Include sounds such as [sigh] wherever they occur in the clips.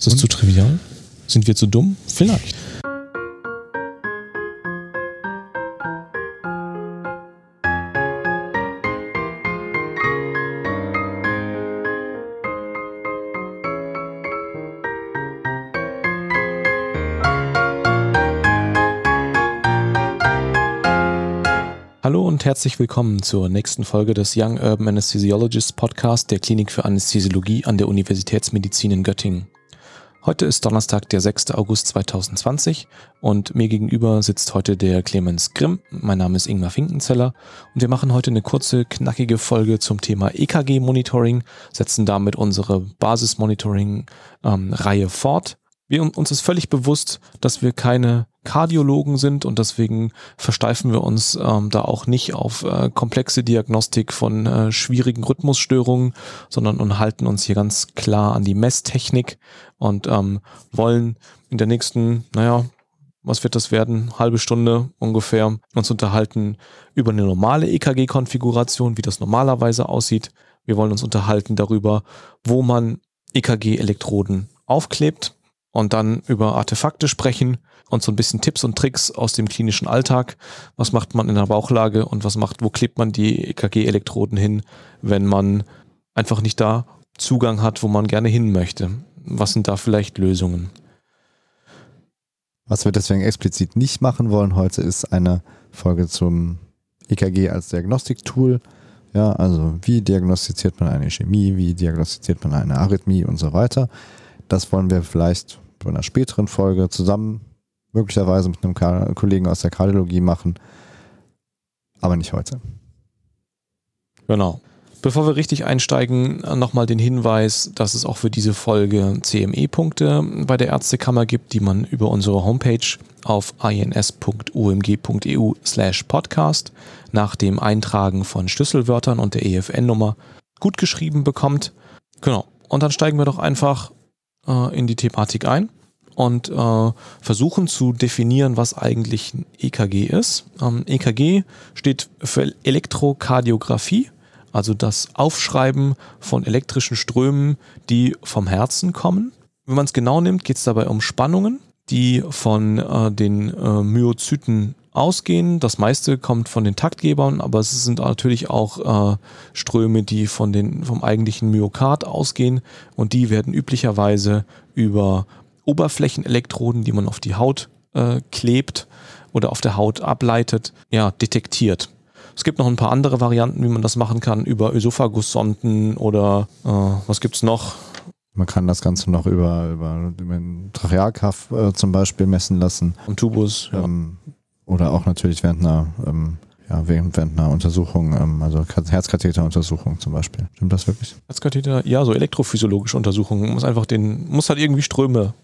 Ist das Und? zu trivial? Sind wir zu dumm? Vielleicht. Hallo und herzlich willkommen zur nächsten Folge des Young Urban Anesthesiologists Podcast der Klinik für Anästhesiologie an der Universitätsmedizin in Göttingen. Heute ist Donnerstag, der 6. August 2020 und mir gegenüber sitzt heute der Clemens Grimm. Mein Name ist Ingmar Finkenzeller und wir machen heute eine kurze, knackige Folge zum Thema EKG-Monitoring, setzen damit unsere Basis-Monitoring-Reihe ähm, fort. Wir, uns ist völlig bewusst, dass wir keine Kardiologen sind und deswegen versteifen wir uns ähm, da auch nicht auf äh, komplexe Diagnostik von äh, schwierigen Rhythmusstörungen, sondern und halten uns hier ganz klar an die Messtechnik und ähm, wollen in der nächsten, naja, was wird das werden? Halbe Stunde ungefähr uns unterhalten über eine normale EKG-Konfiguration, wie das normalerweise aussieht. Wir wollen uns unterhalten darüber, wo man EKG-Elektroden aufklebt und dann über Artefakte sprechen und so ein bisschen Tipps und Tricks aus dem klinischen Alltag. Was macht man in der Bauchlage und was macht, wo klebt man die EKG-Elektroden hin, wenn man einfach nicht da Zugang hat, wo man gerne hin möchte? Was sind da vielleicht Lösungen? Was wir deswegen explizit nicht machen wollen heute, ist eine Folge zum EKG als Diagnostiktool. Ja, also wie diagnostiziert man eine Chemie, wie diagnostiziert man eine Arrhythmie und so weiter. Das wollen wir vielleicht bei einer späteren Folge zusammen möglicherweise mit einem Kollegen aus der Kardiologie machen, aber nicht heute. Genau. Bevor wir richtig einsteigen, nochmal den Hinweis, dass es auch für diese Folge CME-Punkte bei der Ärztekammer gibt, die man über unsere Homepage auf ins.umg.eu slash podcast nach dem Eintragen von Schlüsselwörtern und der EFN-Nummer gut geschrieben bekommt. Genau. Und dann steigen wir doch einfach äh, in die Thematik ein und äh, versuchen zu definieren, was eigentlich ein EKG ist. Ähm, EKG steht für Elektrokardiographie, also das Aufschreiben von elektrischen Strömen, die vom Herzen kommen. Wenn man es genau nimmt, geht es dabei um Spannungen, die von äh, den äh, Myozyten ausgehen. Das meiste kommt von den Taktgebern, aber es sind natürlich auch äh, Ströme, die von den, vom eigentlichen Myokard ausgehen und die werden üblicherweise über Oberflächenelektroden, die man auf die Haut äh, klebt oder auf der Haut ableitet, ja, detektiert. Es gibt noch ein paar andere Varianten, wie man das machen kann, über Ösophagussonden oder äh, was gibt's noch? Man kann das Ganze noch über, über, über den Trachealkaff äh, zum Beispiel messen lassen. Am Tubus, ja. Oder auch natürlich während einer, ähm, ja, während, während einer Untersuchung, ähm, also Herzkatheteruntersuchung zum Beispiel. Stimmt das wirklich? Herzkatheter, ja, so elektrophysiologische Untersuchungen. Muss einfach den, muss halt irgendwie Ströme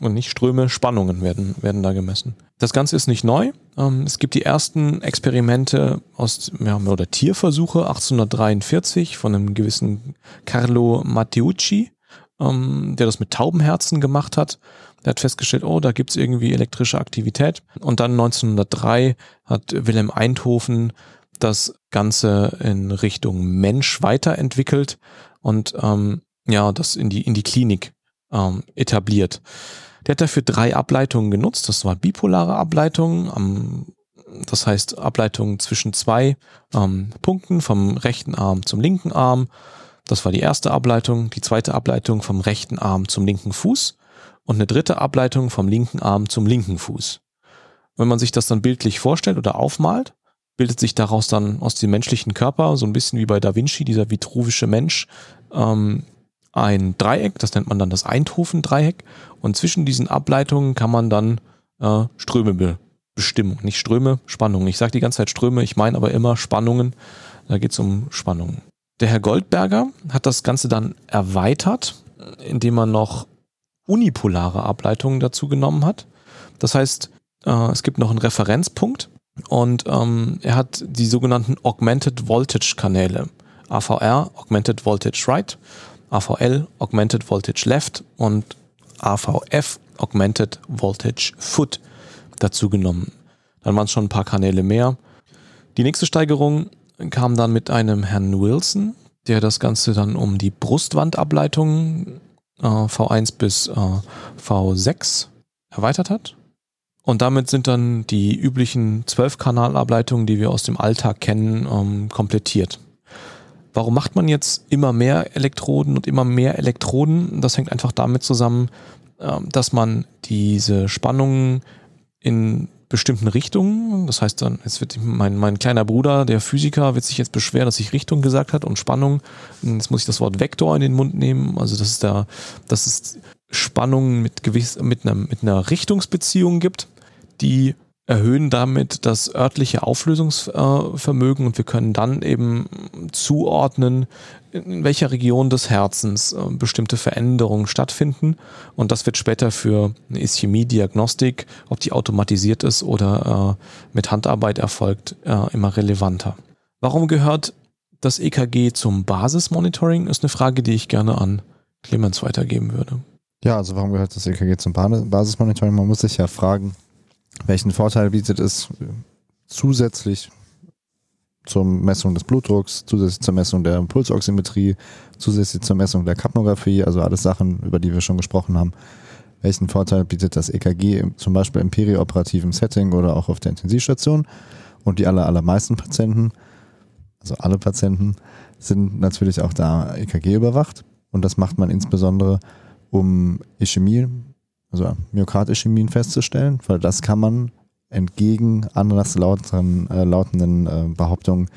und nicht Ströme, Spannungen werden, werden da gemessen. Das Ganze ist nicht neu. Ähm, es gibt die ersten Experimente aus, ja, oder Tierversuche 1843 von einem gewissen Carlo Matteucci, ähm, der das mit Taubenherzen gemacht hat. Der hat festgestellt, oh, da gibt's irgendwie elektrische Aktivität. Und dann 1903 hat Wilhelm Eindhoven das Ganze in Richtung Mensch weiterentwickelt und ähm, ja, das in die, in die Klinik ähm, etabliert. Der hat dafür drei Ableitungen genutzt. Das war bipolare Ableitungen, ähm, das heißt Ableitungen zwischen zwei ähm, Punkten vom rechten Arm zum linken Arm. Das war die erste Ableitung. Die zweite Ableitung vom rechten Arm zum linken Fuß und eine dritte Ableitung vom linken Arm zum linken Fuß. Wenn man sich das dann bildlich vorstellt oder aufmalt, bildet sich daraus dann aus dem menschlichen Körper, so ein bisschen wie bei Da Vinci, dieser vitruvische Mensch, ähm, ein Dreieck, das nennt man dann das Eindhoven-Dreieck. Und zwischen diesen Ableitungen kann man dann äh, Ströme be bestimmen. Nicht Ströme, Spannungen. Ich sage die ganze Zeit Ströme, ich meine aber immer Spannungen. Da geht es um Spannungen. Der Herr Goldberger hat das Ganze dann erweitert, indem er noch unipolare Ableitungen dazu genommen hat. Das heißt, äh, es gibt noch einen Referenzpunkt und ähm, er hat die sogenannten Augmented Voltage Kanäle. AVR, Augmented Voltage Right, AVL, Augmented Voltage Left und AVF, Augmented Voltage Foot dazu genommen. Dann waren es schon ein paar Kanäle mehr. Die nächste Steigerung kam dann mit einem Herrn Wilson, der das Ganze dann um die Brustwandableitung äh, V1 bis äh, V6 erweitert hat. Und damit sind dann die üblichen 12-Kanalableitungen, die wir aus dem Alltag kennen, ähm, komplettiert. Warum macht man jetzt immer mehr Elektroden und immer mehr Elektroden? Das hängt einfach damit zusammen, ähm, dass man diese Spannungen in bestimmten Richtungen, das heißt dann, jetzt wird mein, mein kleiner Bruder, der Physiker, wird sich jetzt beschweren, dass ich Richtung gesagt hat und Spannung. Jetzt muss ich das Wort Vektor in den Mund nehmen. Also das ist da, das ist Spannungen mit gewiss, mit einer, mit einer Richtungsbeziehung gibt, die erhöhen damit das örtliche Auflösungsvermögen und wir können dann eben zuordnen, in welcher Region des Herzens äh, bestimmte Veränderungen stattfinden. Und das wird später für eine Ischämie-Diagnostik, ob die automatisiert ist oder äh, mit Handarbeit erfolgt, äh, immer relevanter. Warum gehört das EKG zum Basismonitoring? Ist eine Frage, die ich gerne an Clemens weitergeben würde. Ja, also warum gehört das EKG zum Basismonitoring? Man muss sich ja fragen, welchen Vorteil bietet es zusätzlich zur Messung des Blutdrucks, zusätzlich zur Messung der Pulsoximetrie, zusätzlich zur Messung der Kapnographie, also alles Sachen, über die wir schon gesprochen haben. Welchen Vorteil bietet das EKG zum Beispiel im perioperativen Setting oder auch auf der Intensivstation? Und die aller, allermeisten Patienten, also alle Patienten, sind natürlich auch da EKG überwacht. Und das macht man insbesondere, um Ischämie also Myokardischämien festzustellen, weil das kann man entgegen anders lauten, äh, lautenden äh, Behauptungen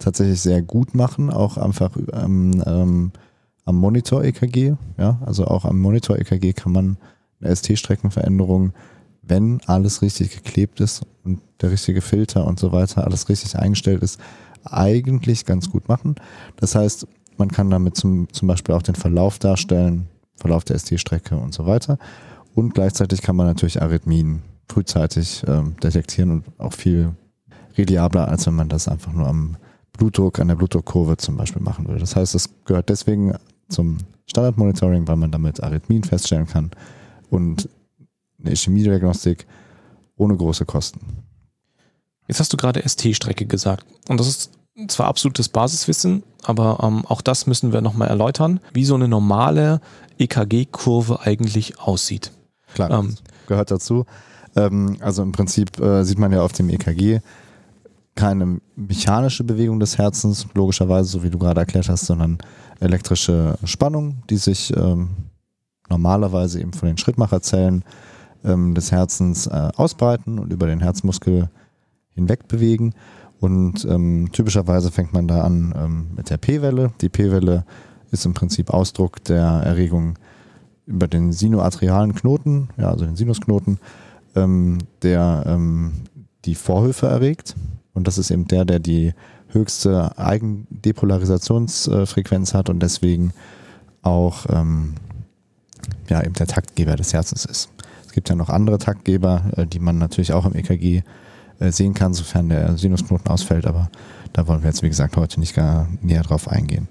tatsächlich sehr gut machen, auch einfach ähm, ähm, am Monitor-EKG. Ja? Also auch am Monitor-EKG kann man eine ST-Streckenveränderung, wenn alles richtig geklebt ist und der richtige Filter und so weiter, alles richtig eingestellt ist, eigentlich ganz gut machen. Das heißt, man kann damit zum, zum Beispiel auch den Verlauf darstellen, Verlauf der ST-Strecke und so weiter. Und gleichzeitig kann man natürlich Arrhythmien frühzeitig ähm, detektieren und auch viel reliabler, als wenn man das einfach nur am Blutdruck, an der Blutdruckkurve zum Beispiel machen würde. Das heißt, es gehört deswegen zum Standardmonitoring, weil man damit Arrhythmien feststellen kann und eine Ischämie-Diagnostik ohne große Kosten. Jetzt hast du gerade ST-Strecke gesagt. Und das ist zwar absolutes Basiswissen, aber ähm, auch das müssen wir nochmal erläutern, wie so eine normale EKG-Kurve eigentlich aussieht. Klar, ähm, gehört dazu. Ähm, also im Prinzip äh, sieht man ja auf dem EKG keine mechanische Bewegung des Herzens, logischerweise, so wie du gerade erklärt hast, sondern elektrische Spannung, die sich ähm, normalerweise eben von den Schrittmacherzellen ähm, des Herzens äh, ausbreiten und über den Herzmuskel hinweg bewegen. Und ähm, typischerweise fängt man da an ähm, mit der P-Welle. Die P-Welle ist im Prinzip Ausdruck der Erregung über den sinuatrialen Knoten, ja, also den Sinusknoten, ähm, der ähm, die Vorhöfe erregt. Und das ist eben der, der die höchste Eigendepolarisationsfrequenz hat und deswegen auch ähm, ja, eben der Taktgeber des Herzens ist. Es gibt ja noch andere Taktgeber, äh, die man natürlich auch im EKG äh, sehen kann, sofern der Sinusknoten ausfällt, aber da wollen wir jetzt, wie gesagt, heute nicht gar näher drauf eingehen.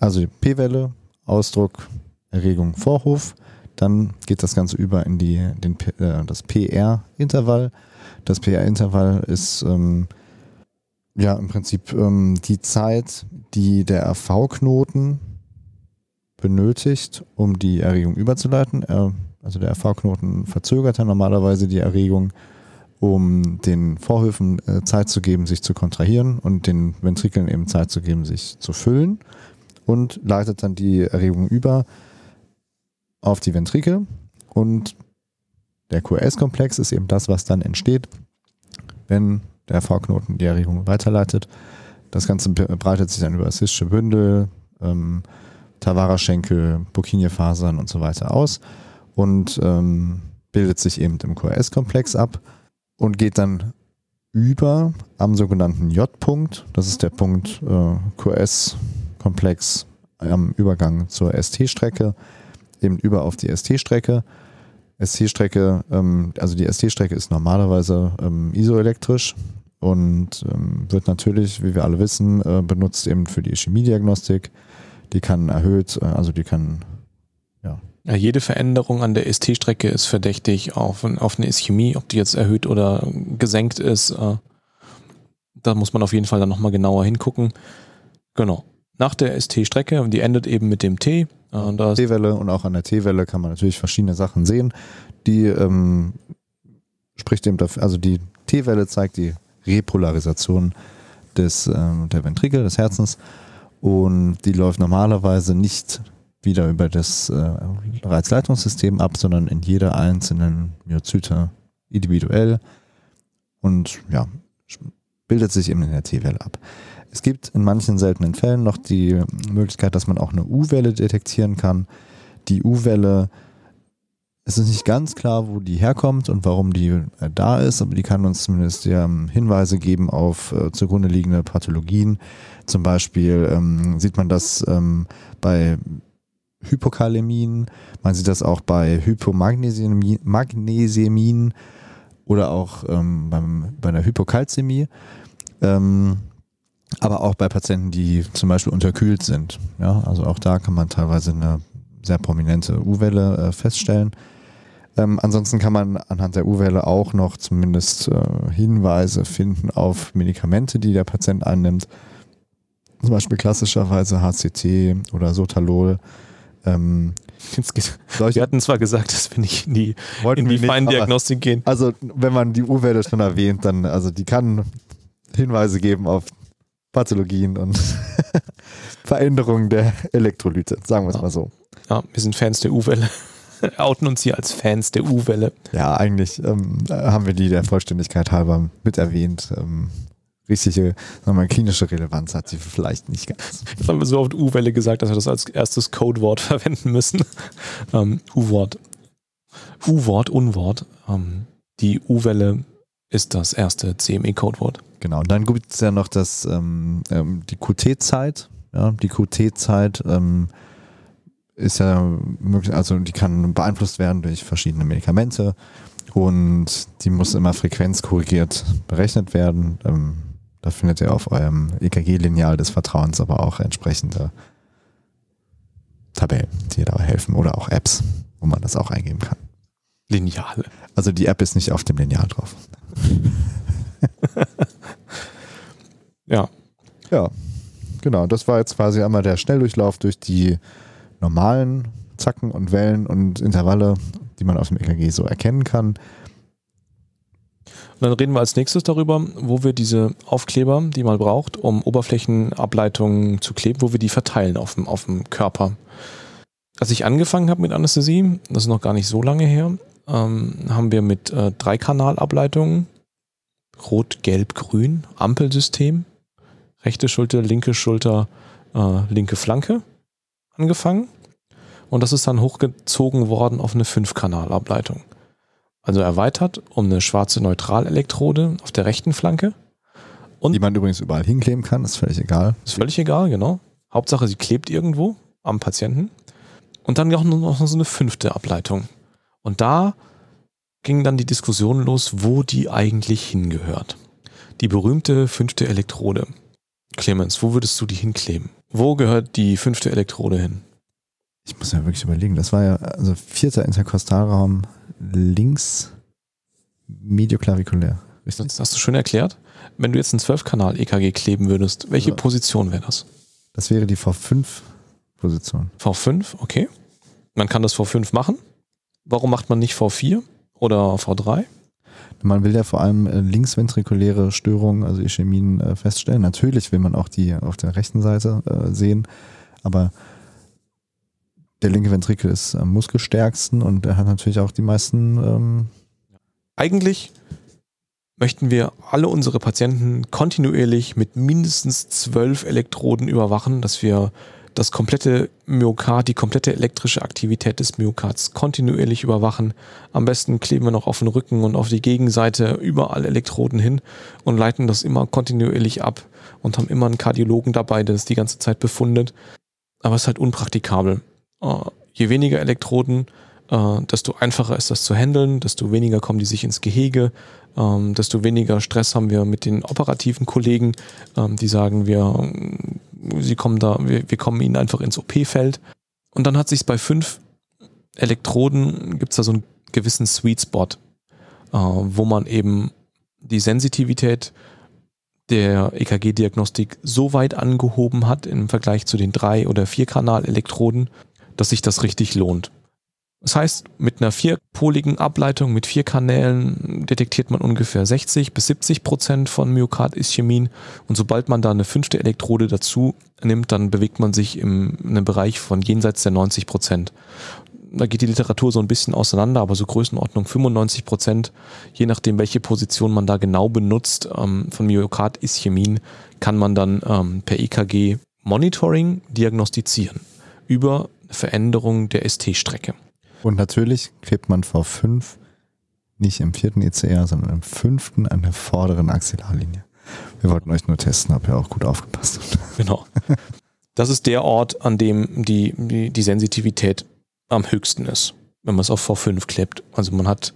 Also P-Welle, Ausdruck Erregung Vorhof. Dann geht das Ganze über in die, den, äh, das PR-Intervall. Das PR-Intervall ist ähm, ja im Prinzip ähm, die Zeit, die der RV-Knoten benötigt, um die Erregung überzuleiten. Er, also der RV-Knoten verzögert ja normalerweise die Erregung, um den Vorhöfen äh, Zeit zu geben, sich zu kontrahieren und den Ventrikeln eben Zeit zu geben, sich zu füllen und leitet dann die Erregung über auf die Ventrikel und der QRS-Komplex ist eben das, was dann entsteht, wenn der V-Knoten die Erregung weiterleitet. Das Ganze breitet sich dann über das Bündel, ähm, Tavara-Schenkel, Burkinie-Fasern und so weiter aus und ähm, bildet sich eben im QRS-Komplex ab und geht dann über am sogenannten J-Punkt. Das ist der Punkt äh, QS-Komplex am Übergang zur ST-Strecke eben über auf die ST-Strecke. ST-Strecke, ähm, also die ST-Strecke ist normalerweise ähm, isoelektrisch und ähm, wird natürlich, wie wir alle wissen, äh, benutzt eben für die Chemiediagnostik. Die kann erhöht, äh, also die kann, ja. ja. Jede Veränderung an der ST-Strecke ist verdächtig auf, auf eine Ischämie, ob die jetzt erhöht oder gesenkt ist. Äh, da muss man auf jeden Fall dann nochmal genauer hingucken. Genau. Nach der ST-Strecke, die endet eben mit dem T. Äh, T-Welle und auch an der T-Welle kann man natürlich verschiedene Sachen sehen. Die ähm, spricht dem dafür, also die T-Welle zeigt die Repolarisation des, ähm, der Ventrikel, des Herzens und die läuft normalerweise nicht wieder über das äh, Reizleitungssystem ab, sondern in jeder einzelnen Myozyte individuell und ja, bildet sich eben in der T-Welle ab. Es gibt in manchen seltenen Fällen noch die Möglichkeit, dass man auch eine U-Welle detektieren kann. Die U-Welle, es ist nicht ganz klar, wo die herkommt und warum die äh, da ist, aber die kann uns zumindest Hinweise geben auf äh, zugrunde liegende Pathologien. Zum Beispiel ähm, sieht man das ähm, bei Hypokalämien, man sieht das auch bei Hypomagnesämien oder auch ähm, beim, bei einer Hypokalzämie. Ähm, aber auch bei Patienten, die zum Beispiel unterkühlt sind. Ja, also auch da kann man teilweise eine sehr prominente U-Welle äh, feststellen. Ähm, ansonsten kann man anhand der U-Welle auch noch zumindest äh, Hinweise finden auf Medikamente, die der Patient einnimmt. Zum Beispiel klassischerweise HCT oder Sotalol. Ähm, wir hatten zwar gesagt, dass wir nicht in die, in die Feindiagnostik gehen. Also wenn man die U-Welle schon erwähnt, dann also die kann Hinweise geben auf Pathologien und [laughs] Veränderungen der Elektrolyte, sagen wir es ja. mal so. Ja, wir sind Fans der U-Welle. [laughs] Outen uns hier als Fans der U-Welle. Ja, eigentlich ähm, haben wir die der Vollständigkeit halber mit erwähnt. Ähm, richtige, sagen wir mal, klinische Relevanz hat sie vielleicht nicht ganz. Jetzt haben wir so oft U-Welle gesagt, dass wir das als erstes Codewort [laughs] verwenden müssen. Ähm, U-Wort. U-Wort, Unwort. Ähm, die U-Welle ist das erste CME-Codewort. Genau, und dann gibt es ja noch das, ähm, ähm die QT-Zeit. Ja, die QT-Zeit ähm, ist ja möglich, also die kann beeinflusst werden durch verschiedene Medikamente und die muss immer frequenzkorrigiert berechnet werden. Ähm, da findet ihr auf eurem EKG-Lineal des Vertrauens aber auch entsprechende Tabellen, die dabei helfen oder auch Apps, wo man das auch eingeben kann. Lineal. Also die App ist nicht auf dem Lineal drauf. [laughs] ja. Ja, genau. Das war jetzt quasi einmal der Schnelldurchlauf durch die normalen Zacken und Wellen und Intervalle, die man auf dem EKG so erkennen kann. Und dann reden wir als nächstes darüber, wo wir diese Aufkleber, die man braucht, um Oberflächenableitungen zu kleben, wo wir die verteilen auf dem, auf dem Körper. Als ich angefangen habe mit Anästhesie, das ist noch gar nicht so lange her, ähm, haben wir mit äh, Dreikanalableitungen, Rot, Gelb, Grün, Ampelsystem, rechte Schulter, linke Schulter, äh, linke Flanke angefangen. Und das ist dann hochgezogen worden auf eine Fünfkanalableitung. Also erweitert um eine schwarze Neutralelektrode auf der rechten Flanke. Und die man übrigens überall hinkleben kann, ist völlig egal. Ist völlig egal, genau. Hauptsache, sie klebt irgendwo am Patienten. Und dann auch noch so eine fünfte Ableitung. Und da ging dann die Diskussion los, wo die eigentlich hingehört. Die berühmte fünfte Elektrode. Clemens, wo würdest du die hinkleben? Wo gehört die fünfte Elektrode hin? Ich muss ja wirklich überlegen. Das war ja, also vierter Interkostalraum links medioklavikulär. Richtig? Das hast du schön erklärt. Wenn du jetzt ein 12-Kanal-EKG kleben würdest, welche ja. Position wäre das? Das wäre die V5-Position. V5, okay. Man kann das V5 machen. Warum macht man nicht V4 oder V3? Man will ja vor allem äh, linksventrikuläre Störungen, also Ischämien, äh, feststellen. Natürlich will man auch die auf der rechten Seite äh, sehen, aber der linke Ventrikel ist am muskelstärksten und er hat natürlich auch die meisten. Ähm Eigentlich möchten wir alle unsere Patienten kontinuierlich mit mindestens zwölf Elektroden überwachen, dass wir das komplette Myokard, die komplette elektrische Aktivität des Myokards kontinuierlich überwachen. Am besten kleben wir noch auf den Rücken und auf die Gegenseite überall Elektroden hin und leiten das immer kontinuierlich ab und haben immer einen Kardiologen dabei, der das die ganze Zeit befundet. Aber es ist halt unpraktikabel. Äh, je weniger Elektroden, äh, desto einfacher ist das zu handeln, desto weniger kommen die sich ins Gehege, ähm, desto weniger Stress haben wir mit den operativen Kollegen, ähm, die sagen, wir sie kommen da, wir, wir kommen ihnen einfach ins OP-Feld. Und dann hat sich bei fünf Elektroden, gibt es da so einen gewissen Sweet Spot, äh, wo man eben die Sensitivität der EKG-Diagnostik so weit angehoben hat im Vergleich zu den drei- oder vierkanal-Elektroden, dass sich das richtig lohnt. Das heißt, mit einer vierpoligen Ableitung mit vier Kanälen detektiert man ungefähr 60 bis 70 Prozent von Myokard-Ischämien und sobald man da eine fünfte Elektrode dazu nimmt, dann bewegt man sich im, in einem Bereich von jenseits der 90 Prozent. Da geht die Literatur so ein bisschen auseinander, aber so Größenordnung 95 Prozent, je nachdem, welche Position man da genau benutzt, ähm, von Myokard-Ischämien, kann man dann ähm, per EKG Monitoring diagnostizieren über Veränderung der ST-Strecke. Und natürlich klebt man V5 nicht im vierten ECR, sondern im fünften an der vorderen Axillarlinie. Wir wollten euch nur testen, ob ihr auch gut aufgepasst habt. [laughs] [laughs] Genau. Das ist der Ort, an dem die, die, die Sensitivität am höchsten ist, wenn man es auf V5 klebt. Also man hat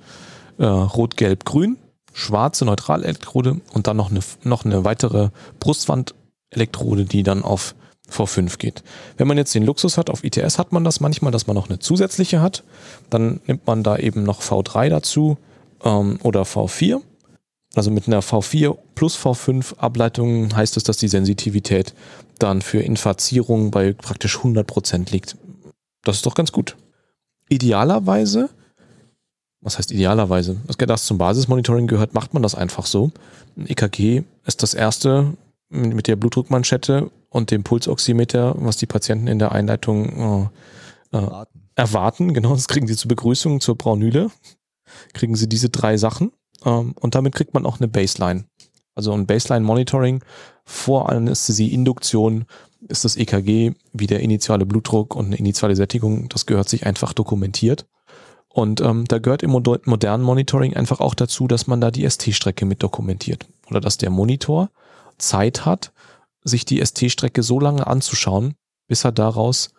äh, Rot, Gelb, Grün, schwarze Neutralelektrode und dann noch eine, noch eine weitere Brustwandelektrode, die dann auf V5 geht. Wenn man jetzt den Luxus hat, auf ITS hat man das manchmal, dass man noch eine zusätzliche hat. Dann nimmt man da eben noch V3 dazu ähm, oder V4. Also mit einer V4 plus V5 Ableitung heißt es, dass die Sensitivität dann für Infazierung bei praktisch 100% liegt. Das ist doch ganz gut. Idealerweise, was heißt idealerweise? Das zum Basismonitoring gehört, macht man das einfach so. Ein EKG ist das erste mit der Blutdruckmanschette und dem Pulsoximeter, was die Patienten in der Einleitung äh, äh, erwarten. erwarten. Genau, das kriegen sie zur Begrüßung zur Braunüle. Kriegen sie diese drei Sachen ähm, und damit kriegt man auch eine Baseline. Also ein Baseline-Monitoring vor Anästhesie-Induktion ist das EKG wie der initiale Blutdruck und eine initiale Sättigung. Das gehört sich einfach dokumentiert. Und ähm, da gehört im modernen Monitoring einfach auch dazu, dass man da die ST-Strecke mit dokumentiert. Oder dass der Monitor Zeit hat, sich die ST-Strecke so lange anzuschauen, bis er daraus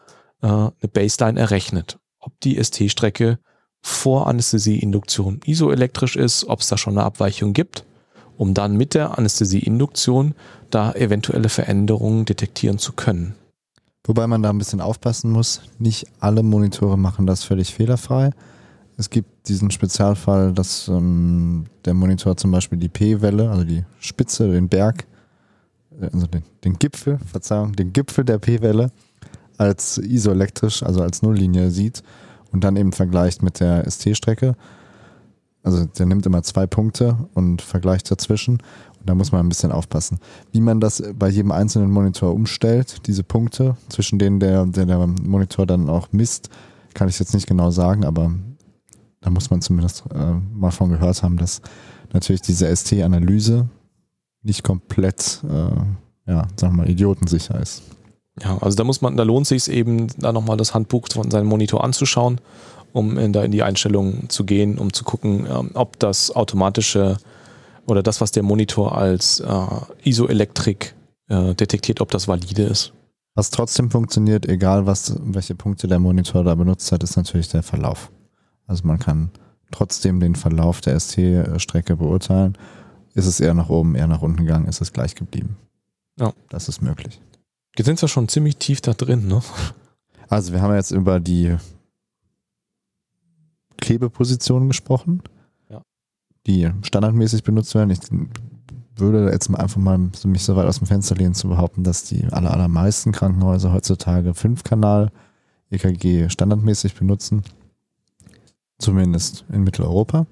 äh, eine Baseline errechnet. Ob die ST-Strecke vor Anästhesieinduktion isoelektrisch ist, ob es da schon eine Abweichung gibt, um dann mit der Anästhesieinduktion da eventuelle Veränderungen detektieren zu können. Wobei man da ein bisschen aufpassen muss, nicht alle Monitore machen das völlig fehlerfrei. Es gibt diesen Spezialfall, dass ähm, der Monitor zum Beispiel die P-Welle, also die Spitze, den Berg, also den, den Gipfel, Verzeihung, den Gipfel der P-Welle als isoelektrisch, also als Nulllinie sieht und dann eben vergleicht mit der ST-Strecke. Also der nimmt immer zwei Punkte und vergleicht dazwischen. Und da muss man ein bisschen aufpassen. Wie man das bei jedem einzelnen Monitor umstellt, diese Punkte, zwischen denen der, der, der Monitor dann auch misst, kann ich jetzt nicht genau sagen, aber da muss man zumindest äh, mal von gehört haben, dass natürlich diese ST-Analyse nicht komplett, äh, ja, sagen wir mal, idiotensicher ist. Ja, also da muss man, da lohnt sich eben, da nochmal das Handbuch von seinem Monitor anzuschauen, um in, da in die Einstellungen zu gehen, um zu gucken, ähm, ob das automatische oder das, was der Monitor als äh, Isoelektrik äh, detektiert, ob das valide ist. Was trotzdem funktioniert, egal was, welche Punkte der Monitor da benutzt hat, ist natürlich der Verlauf. Also man kann trotzdem den Verlauf der ST-Strecke beurteilen ist es eher nach oben, eher nach unten gegangen, ist es gleich geblieben. Ja. Das ist möglich. Wir sind zwar schon ziemlich tief da drin, ne? Also wir haben jetzt über die Klebepositionen gesprochen, ja. die standardmäßig benutzt werden. Ich würde jetzt einfach mal mich so weit aus dem Fenster lehnen zu behaupten, dass die aller, allermeisten Krankenhäuser heutzutage Fünfkanal EKG standardmäßig benutzen. Zumindest in Mitteleuropa.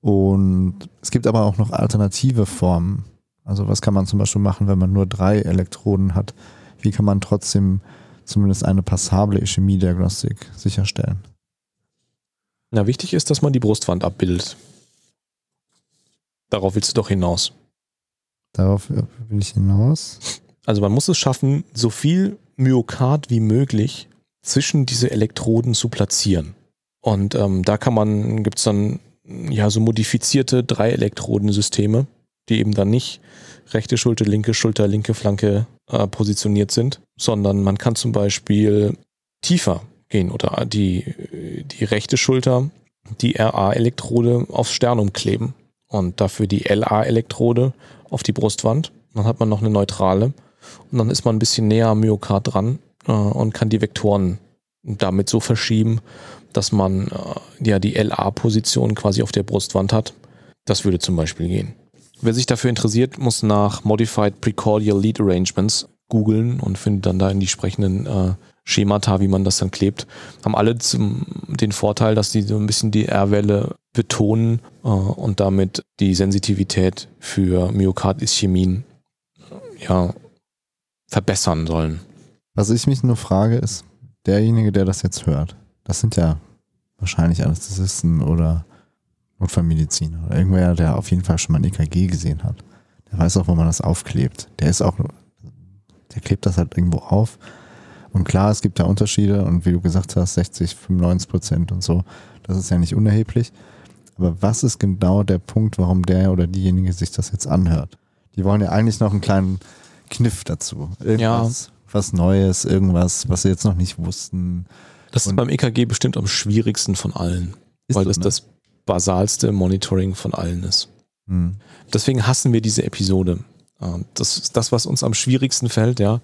Und es gibt aber auch noch alternative Formen. Also was kann man zum Beispiel machen, wenn man nur drei Elektroden hat? Wie kann man trotzdem zumindest eine passable Ischämie-Diagnostik sicherstellen? Na, wichtig ist, dass man die Brustwand abbildet. Darauf willst du doch hinaus. Darauf will ich hinaus. Also man muss es schaffen, so viel Myokard wie möglich zwischen diese Elektroden zu platzieren. Und ähm, da kann man, gibt es dann ja, so modifizierte Drei-Elektrodensysteme, die eben dann nicht rechte Schulter, linke Schulter, linke Flanke äh, positioniert sind, sondern man kann zum Beispiel tiefer gehen oder die, die rechte Schulter, die RA-Elektrode aufs Sternum kleben und dafür die LA-Elektrode auf die Brustwand. Dann hat man noch eine neutrale und dann ist man ein bisschen näher am Myokard dran äh, und kann die Vektoren damit so verschieben, dass man äh, ja die LA-Position quasi auf der Brustwand hat. Das würde zum Beispiel gehen. Wer sich dafür interessiert, muss nach Modified Precordial Lead Arrangements googeln und findet dann da in die entsprechenden äh, Schemata, wie man das dann klebt. Haben alle zum, den Vorteil, dass die so ein bisschen die R-Welle betonen äh, und damit die Sensitivität für Myokard-Ischämien ja, verbessern sollen. Was ich mich nur frage, ist, derjenige, der das jetzt hört, das sind ja wahrscheinlich Anästhesisten oder Notfallmediziner oder irgendwer, der auf jeden Fall schon mal ein EKG gesehen hat. Der weiß auch, wo man das aufklebt. Der ist auch, der klebt das halt irgendwo auf. Und klar, es gibt da Unterschiede und wie du gesagt hast, 60, 95 Prozent und so. Das ist ja nicht unerheblich. Aber was ist genau der Punkt, warum der oder diejenige sich das jetzt anhört? Die wollen ja eigentlich noch einen kleinen Kniff dazu. Irgendwas, ja. was Neues, irgendwas, was sie jetzt noch nicht wussten. Das ist beim EKG bestimmt am schwierigsten von allen, weil das, das, ne? das basalste Monitoring von allen ist. Hm. Deswegen hassen wir diese Episode. Das ist das, was uns am schwierigsten fällt, ja.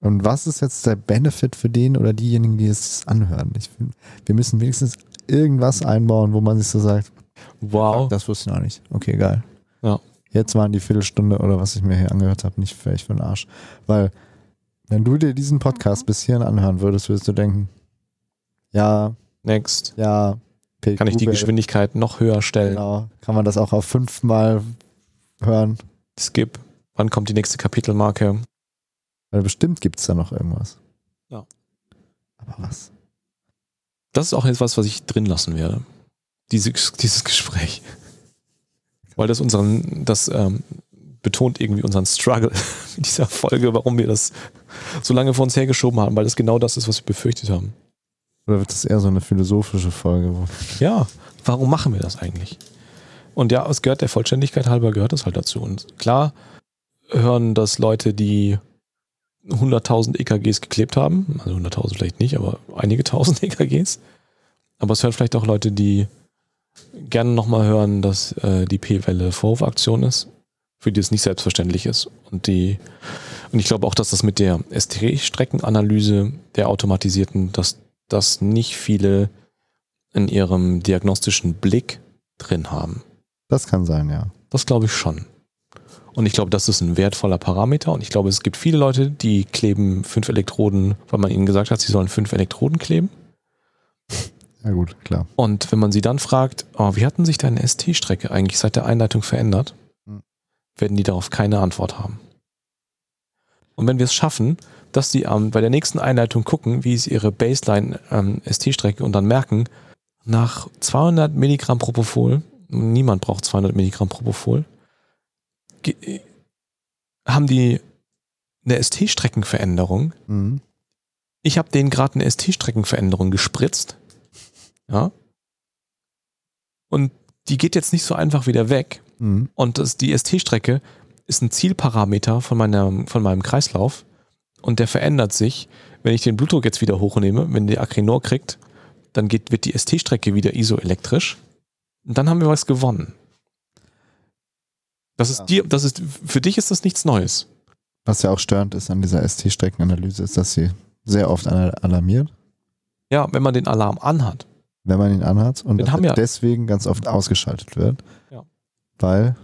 Und was ist jetzt der Benefit für den oder diejenigen, die es anhören? Ich find, wir müssen wenigstens irgendwas einbauen, wo man sich so sagt, wow, das wusste ich noch nicht. Okay, geil. Ja. Jetzt waren die Viertelstunde oder was ich mir hier angehört habe, nicht vielleicht für den Arsch. Weil, wenn du dir diesen Podcast bis hierhin anhören würdest, würdest du denken, ja, next. Ja, PQ kann ich die Geschwindigkeit noch höher stellen. Genau. Kann man das auch auf fünfmal hören? Skip. Wann kommt die nächste Kapitelmarke? Weil bestimmt gibt es da noch irgendwas. Ja. Aber was? Das ist auch etwas, was ich drin lassen werde. Dieses, dieses Gespräch. [laughs] Weil das unseren, das ähm, betont irgendwie unseren Struggle [laughs] in dieser Folge, warum wir das so lange vor uns hergeschoben haben, weil das genau das ist, was wir befürchtet haben. Oder wird das eher so eine philosophische Folge? Ja, warum machen wir das eigentlich? Und ja, es gehört der Vollständigkeit halber, gehört das halt dazu. Und klar hören das Leute, die 100.000 EKGs geklebt haben, also 100.000 vielleicht nicht, aber einige tausend [laughs] EKGs. Aber es hören vielleicht auch Leute, die gerne nochmal hören, dass äh, die P-Welle Vorwurfaktion ist, für die es nicht selbstverständlich ist. Und die, und ich glaube auch, dass das mit der ST-Streckenanalyse der automatisierten, dass das nicht viele in ihrem diagnostischen Blick drin haben. Das kann sein, ja. Das glaube ich schon. Und ich glaube, das ist ein wertvoller Parameter. Und ich glaube, es gibt viele Leute, die kleben fünf Elektroden, weil man ihnen gesagt hat, sie sollen fünf Elektroden kleben. Ja gut, klar. Und wenn man sie dann fragt, oh, wie hatten sich deine ST-Strecke eigentlich seit der Einleitung verändert, hm. werden die darauf keine Antwort haben. Und wenn wir es schaffen, dass die ähm, bei der nächsten Einleitung gucken, wie ist ihre Baseline-ST-Strecke ähm, und dann merken, nach 200 Milligramm Propofol, niemand braucht 200 Milligramm Propofol, haben die eine ST-Streckenveränderung. Mhm. Ich habe denen gerade eine ST-Streckenveränderung gespritzt. Ja. Und die geht jetzt nicht so einfach wieder weg. Mhm. Und das, die ST-Strecke ist ein Zielparameter von, meiner, von meinem Kreislauf und der verändert sich. Wenn ich den Blutdruck jetzt wieder hochnehme, wenn der Acrinor kriegt, dann geht, wird die ST-Strecke wieder isoelektrisch. Und dann haben wir was gewonnen. Das ist ja. dir, das ist, für dich ist das nichts Neues. Was ja auch störend ist an dieser ST-Streckenanalyse, ist, dass sie sehr oft alarmiert. Ja, wenn man den Alarm anhat. Wenn man ihn anhat und deswegen ganz oft ausgeschaltet wird. Ja. Weil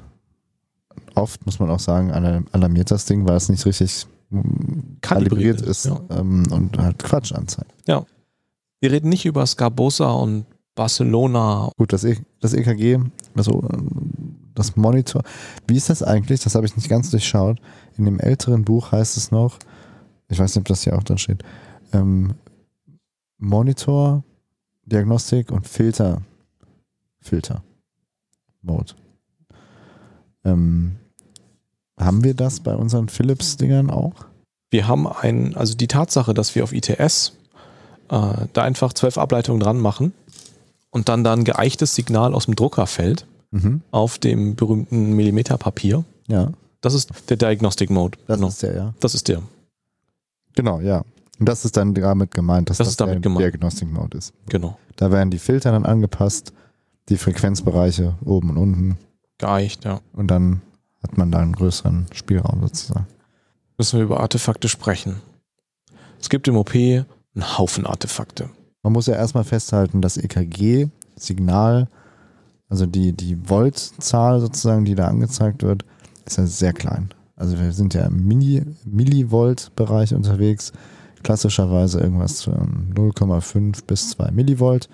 oft, muss man auch sagen, alarmiert das Ding, weil es nicht richtig kalibriert ist ja. ähm, und halt Quatsch anzeigt. Ja. Wir reden nicht über Scarbosa und Barcelona. Gut, das, e das EKG, also das Monitor. Wie ist das eigentlich? Das habe ich nicht ganz durchschaut. In dem älteren Buch heißt es noch, ich weiß nicht, ob das hier auch drin steht, ähm, Monitor, Diagnostik und Filter. Filter. Mode. Ähm, haben wir das bei unseren Philips-Dingern auch? Wir haben ein, also die Tatsache, dass wir auf ITS äh, da einfach zwölf Ableitungen dran machen und dann da ein geeichtes Signal aus dem Drucker fällt mhm. auf dem berühmten Millimeterpapier. Ja. Das ist der Diagnostic Mode. Das genau. ist der, ja. Das ist der. Genau, ja. Und das ist dann damit gemeint, dass das, das damit der gemeint. Diagnostic Mode ist. Genau. Da werden die Filter dann angepasst, die Frequenzbereiche oben und unten. Geeicht, ja. Und dann hat man da einen größeren Spielraum sozusagen. Müssen wir über Artefakte sprechen. Es gibt im OP einen Haufen Artefakte. Man muss ja erstmal festhalten, das EKG-Signal Also die, die Voltzahl sozusagen, die da angezeigt wird, ist ja sehr klein. Also wir sind ja im Mini, Millivolt-Bereich unterwegs. Klassischerweise irgendwas von 0,5 bis 2 Millivolt.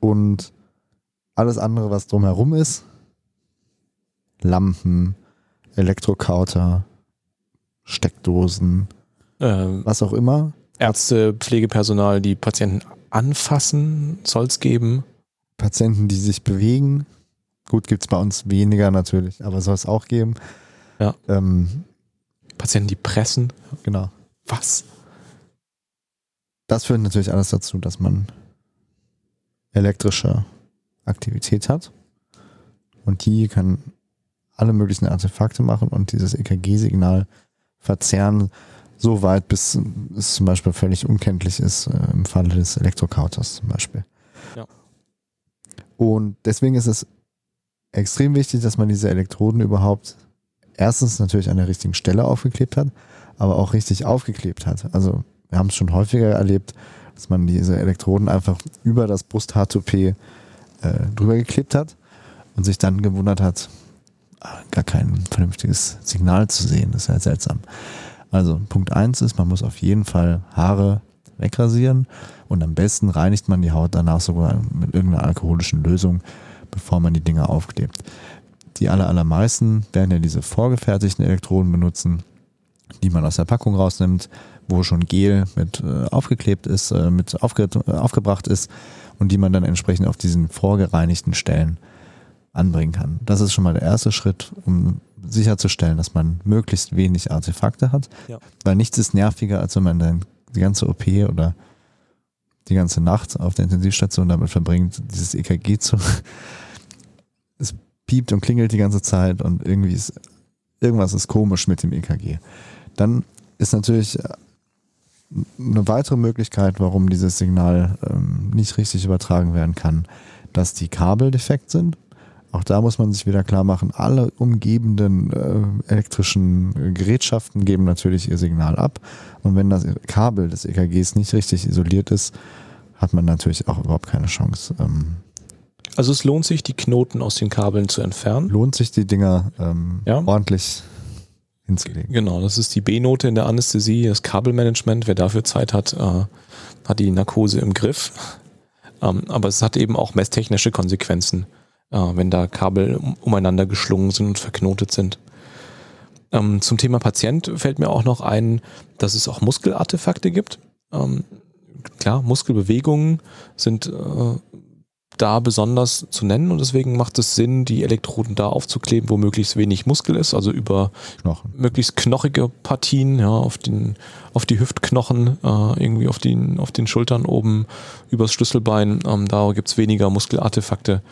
Und alles andere, was drumherum ist, Lampen, Elektrokauter, Steckdosen, Ähm, was auch immer. Ärzte, Pflegepersonal, die Patienten anfassen, soll es geben. Patienten, die sich bewegen. Gut, gibt es bei uns weniger natürlich, aber soll es auch geben. Ja. Ähm, Patienten, die pressen. genau. Was? Das führt natürlich alles dazu, dass man elektrische Aktivität hat. Und die kann alle möglichen Artefakte machen und dieses EKG-Signal verzerren, so weit, bis es zum Beispiel völlig unkenntlich ist, äh, im Falle des Elektrokauters zum Beispiel. Ja. Und deswegen ist es extrem wichtig, dass man diese Elektroden überhaupt erstens natürlich an der richtigen Stelle aufgeklebt hat, aber auch richtig aufgeklebt hat. Also wir haben es schon häufiger erlebt, dass man diese Elektroden einfach über das Brust-H2P äh, drüber geklebt hat und sich dann gewundert hat, gar kein vernünftiges Signal zu sehen. Das ist ja seltsam. Also Punkt eins ist, man muss auf jeden Fall Haare wegrasieren und am besten reinigt man die Haut danach sogar mit irgendeiner alkoholischen Lösung, bevor man die Dinger aufklebt. Die aller, allermeisten werden ja diese vorgefertigten Elektroden benutzen, die man aus der Packung rausnimmt, wo schon Gel mit äh, aufgeklebt ist, äh, mit aufge äh, aufgebracht ist und die man dann entsprechend auf diesen vorgereinigten Stellen anbringen kann. Das ist schon mal der erste Schritt, um sicherzustellen, dass man möglichst wenig Artefakte hat. Ja. Weil nichts ist nerviger, als wenn man dann die ganze OP oder die ganze Nacht auf der Intensivstation damit verbringt, dieses EKG zu. [laughs] es piept und klingelt die ganze Zeit und irgendwie ist irgendwas ist komisch mit dem EKG. Dann ist natürlich eine weitere Möglichkeit, warum dieses Signal ähm, nicht richtig übertragen werden kann, dass die Kabel defekt sind. Auch da muss man sich wieder klar machen, alle umgebenden äh, elektrischen Gerätschaften geben natürlich ihr Signal ab. Und wenn das Kabel des EKGs nicht richtig isoliert ist, hat man natürlich auch überhaupt keine Chance. Ähm, Also es lohnt sich, die Knoten aus den Kabeln zu entfernen. lohnt sich die Dinger ähm, Ja. ordentlich hinzulegen. Genau, das ist die B-Note in der Anästhesie, das Kabelmanagement. Wer dafür Zeit hat, äh, hat die Narkose im Griff. Ähm, aber es hat eben auch messtechnische Konsequenzen, wenn da Kabel um, umeinander geschlungen sind und verknotet sind. Ähm, zum Thema Patient fällt mir auch noch ein, dass es auch Muskelartefakte gibt. Ähm, klar, Muskelbewegungen sind äh, da besonders zu nennen und deswegen macht es Sinn, die Elektroden da aufzukleben, wo möglichst wenig Muskel ist, also über Knochen. möglichst knochige Partien, ja, auf den, auf die Hüftknochen, äh, irgendwie auf den, auf den Schultern oben, übers Schlüsselbein, ähm, da gibt's weniger Muskelartefakte.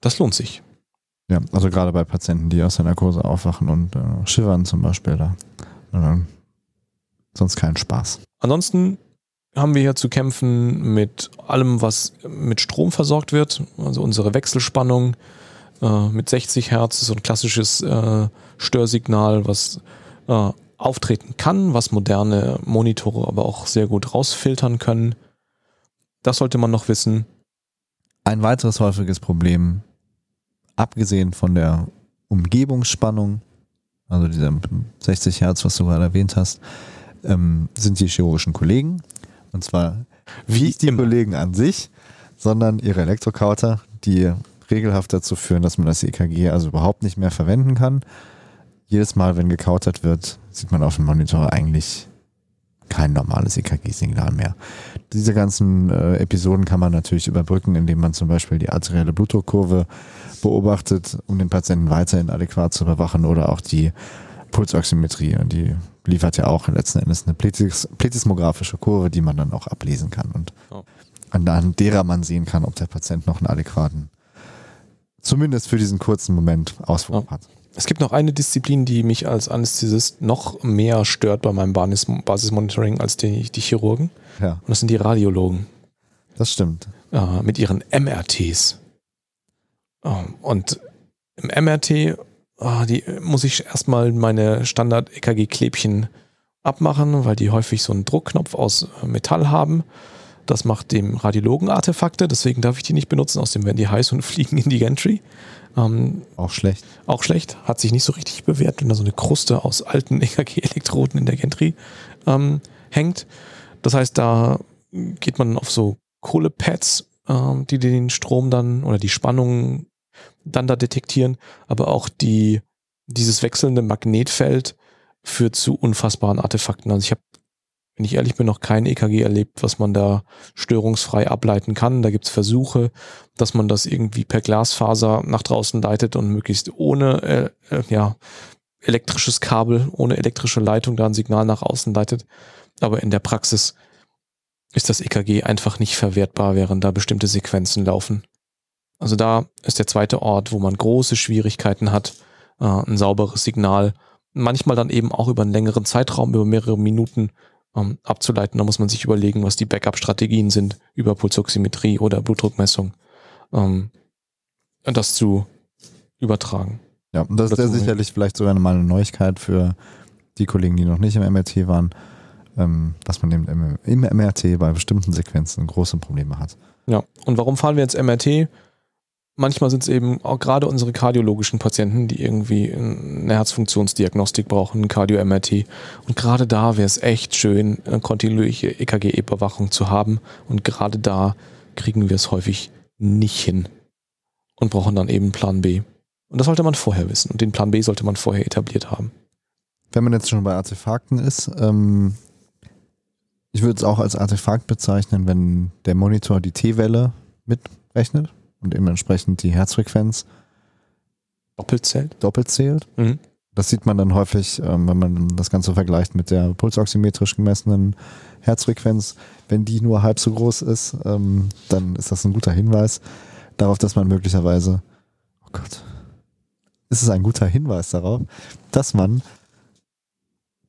Das lohnt sich. Ja, also gerade bei Patienten, die aus der Narkose aufwachen und äh, schiffern zum Beispiel da. Äh, sonst kein Spaß. Ansonsten haben wir hier zu kämpfen mit allem, was mit Strom versorgt wird, also unsere Wechselspannung äh, mit 60 Hertz ist so ein klassisches äh, Störsignal, was äh, auftreten kann, was moderne Monitore aber auch sehr gut rausfiltern können. Das sollte man noch wissen. Ein weiteres häufiges Problem, abgesehen von der Umgebungsspannung, also dieser 60 Hertz, was du gerade erwähnt hast, ähm, sind die chirurgischen Kollegen. Und zwar Wie nicht die immer. Kollegen an sich, sondern ihre Elektrokauter, die regelhaft dazu führen, dass man das EKG also überhaupt nicht mehr verwenden kann. Jedes Mal, wenn gekautert wird, sieht man auf dem Monitor eigentlich kein normales EKG-Signal mehr. Diese ganzen äh, Episoden kann man natürlich überbrücken, indem man zum Beispiel die arterielle Blutdruckkurve beobachtet, um den Patienten weiterhin adäquat zu überwachen oder auch die Pulsoximetrie. Und die liefert ja auch letzten Endes eine pletis Kurve, die man dann auch ablesen kann und Oh. an derer man sehen kann, ob der Patient noch einen adäquaten, zumindest für diesen kurzen Moment, Auswurf Ja. hat. Es gibt noch eine Disziplin, die mich als Anästhesist noch mehr stört bei meinem Basis Basismonitoring als die, die Chirurgen. Ja, Und das sind die Radiologen das stimmt. äh, mit ihren MRTs. Ähm, und im MRT, ah, die muss ich erstmal meine Standard-EKG-Klebchen abmachen, weil die häufig so einen Druckknopf aus äh, Metall haben. Das macht dem Radiologen Artefakte, deswegen darf ich die nicht benutzen, außerdem werden die heiß und [laughs] fliegen in die Gantry. Ähm, auch schlecht. Auch schlecht. Hat sich nicht so richtig bewährt, wenn da so eine Kruste aus alten [laughs] EKG-Elektroden in der Gantry ähm, hängt. Das heißt, da geht man auf so Kohlepads, ähm, die den Strom dann oder die Spannung dann da detektieren, aber auch die, dieses wechselnde Magnetfeld führt zu unfassbaren Artefakten. Also ich habe, wenn ich ehrlich bin, noch kein EKG erlebt, was man da störungsfrei ableiten kann. Da gibt's Versuche, dass man das irgendwie per Glasfaser nach draußen leitet und möglichst ohne äh, äh, ja, elektrisches Kabel, ohne elektrische Leitung da ein Signal nach außen leitet. Aber in der Praxis ist das EKG einfach nicht verwertbar, während da bestimmte Sequenzen laufen. Also da ist der zweite Ort, wo man große Schwierigkeiten hat, äh, ein sauberes Signal, manchmal dann eben auch über einen längeren Zeitraum, über mehrere Minuten ähm, abzuleiten. Da muss man sich überlegen, was die Backup-Strategien sind über Pulsoximetrie oder Blutdruckmessung, ähm, das zu übertragen. Ja, und das ist ja sicherlich vielleicht sogar mal eine Neuigkeit für die Kollegen, die noch nicht im MRT waren, ähm, dass man eben im MRT bei bestimmten Sequenzen große Probleme hat. Ja, und warum fahren wir ins MRT? Manchmal sind es eben auch gerade unsere kardiologischen Patienten, die irgendwie eine Herzfunktionsdiagnostik brauchen, ein Cardio-MRT. Und gerade da wäre es echt schön, eine kontinuierliche EKG-Überwachung zu haben. Und gerade da kriegen wir es häufig nicht hin und brauchen dann eben Plan B. Und das sollte man vorher wissen. Und den Plan B sollte man vorher etabliert haben. Wenn man jetzt schon bei Artefakten ist, ähm, ich würde es auch als Artefakt bezeichnen, wenn der Monitor die T-Welle mitrechnet und dementsprechend die Herzfrequenz doppelt zählt. Doppelt zählt. Mhm. Das sieht man dann häufig, ähm, wenn man das Ganze vergleicht mit der pulsoximetrisch gemessenen Herzfrequenz. Wenn die nur halb so groß ist, ähm, dann ist das ein guter Hinweis darauf, dass man möglicherweise, oh Gott, ist es ein guter Hinweis darauf, dass man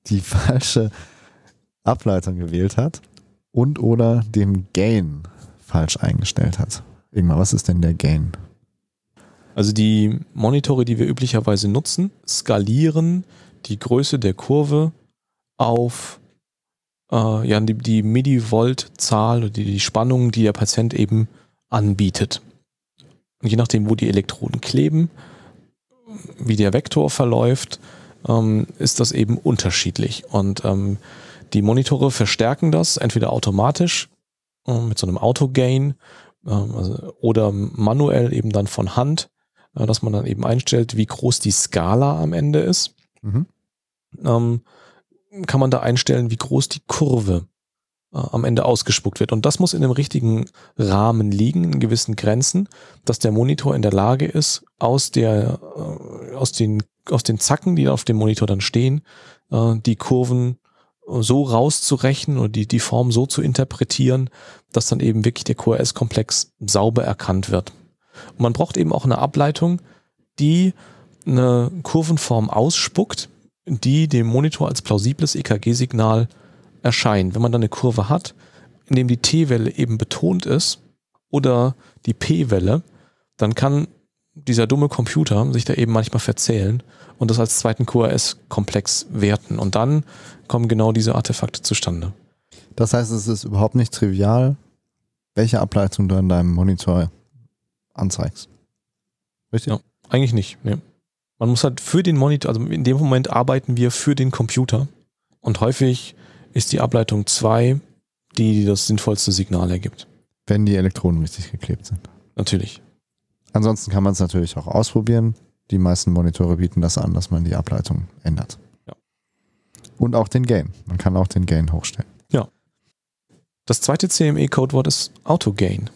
die [laughs] falsche Ableitung gewählt hat und oder den Gain falsch eingestellt hat. Irgendwann, was ist denn der Gain? Also die Monitore, die wir üblicherweise nutzen, skalieren die Größe der Kurve auf äh, ja, die, die Millivolt-Zahl die, die Spannung, die der Patient eben anbietet. Und je nachdem, wo die Elektroden kleben, wie der Vektor verläuft, ähm, ist das eben unterschiedlich. Und ähm, die Monitore verstärken das entweder automatisch äh, mit so einem Auto-Gain also, oder manuell eben dann von Hand, äh, dass man dann eben einstellt, wie groß die Skala am Ende ist. Mhm. Ähm, kann man da einstellen, wie groß die Kurve äh, am Ende ausgespuckt wird. Und das muss in dem richtigen Rahmen liegen, in gewissen Grenzen, dass der Monitor in der Lage ist, aus der, äh, aus den, aus den Zacken, die auf dem Monitor dann stehen, äh, die Kurven so rauszurechnen oder die, die Form so zu interpretieren, dass dann eben wirklich der QRS-Komplex sauber erkannt wird. Und man braucht eben auch eine Ableitung, die eine Kurvenform ausspuckt, die dem Monitor als plausibles EKG-Signal erscheint. Wenn man dann eine Kurve hat, in dem die T-Welle eben betont ist oder die P-Welle, dann kann dieser dumme Computer sich da eben manchmal verzählen und das als zweiten QRS-Komplex werten. Und dann kommen genau diese Artefakte zustande. Das heißt, es ist überhaupt nicht trivial, welche Ableitung du in deinem Monitor anzeigst. Richtig? Ja, eigentlich nicht. Nee. Man muss halt für den Monitor, also in dem Moment arbeiten wir für den Computer und häufig ist die Ableitung 2 die, die das sinnvollste Signal ergibt. Wenn die Elektronen richtig geklebt sind. Natürlich. Ansonsten kann man es natürlich auch ausprobieren. Die meisten Monitore bieten das an, dass man die Ableitung ändert. Ja. Und auch den Gain. Man kann auch den Gain hochstellen. Das zweite CME-Codewort ist Auto-Gain.